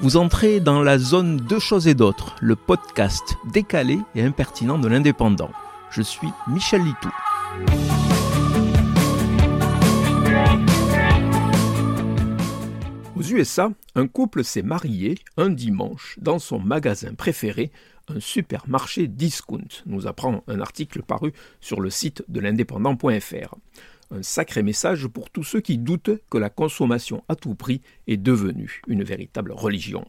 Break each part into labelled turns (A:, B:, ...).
A: Vous entrez dans la zone Deux choses et d'autres, le podcast décalé et impertinent de l'indépendant. Je suis Michel Litou. Aux USA, un couple s'est marié un dimanche dans son magasin préféré, un supermarché discount, nous apprend un article paru sur le site de l'indépendant.fr. Un sacré message pour tous ceux qui doutent que la consommation à tout prix est devenue une véritable religion.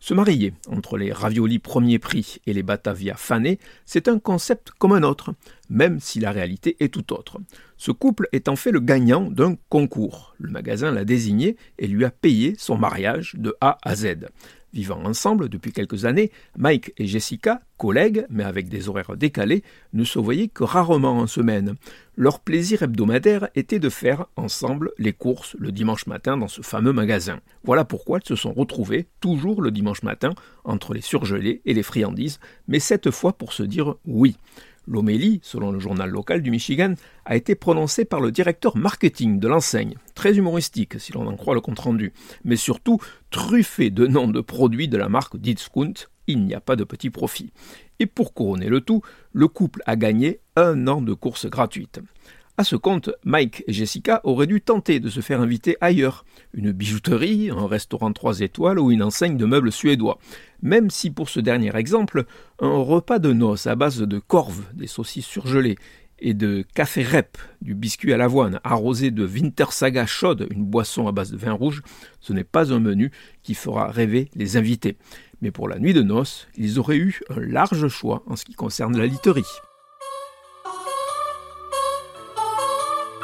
A: Se marier entre les raviolis premier prix et les Batavia fanés, c'est un concept comme un autre, même si la réalité est tout autre. Ce couple est en fait le gagnant d'un concours. Le magasin l'a désigné et lui a payé son mariage de A à Z. Vivant ensemble depuis quelques années, Mike et Jessica, collègues mais avec des horaires décalés, ne se voyaient que rarement en semaine. Leur plaisir hebdomadaire était de faire ensemble les courses le dimanche matin dans ce fameux magasin. Voilà pourquoi ils se sont retrouvés toujours le dimanche matin entre les surgelés et les friandises, mais cette fois pour se dire oui. L'homélie, selon le journal local du Michigan, a été prononcée par le directeur marketing de l'enseigne, très humoristique si l'on en croit le compte-rendu, mais surtout truffé de noms de produits de la marque Discount, il n'y a pas de petit profit. Et pour couronner le tout, le couple a gagné un an de course gratuite. À ce compte, Mike et Jessica auraient dû tenter de se faire inviter ailleurs, une bijouterie, un restaurant 3 étoiles ou une enseigne de meubles suédois. Même si pour ce dernier exemple, un repas de noces à base de corves, des saucisses surgelées, et de café rep, du biscuit à l'avoine, arrosé de Winter Saga chaude, une boisson à base de vin rouge, ce n'est pas un menu qui fera rêver les invités. Mais pour la nuit de noces, ils auraient eu un large choix en ce qui concerne la literie.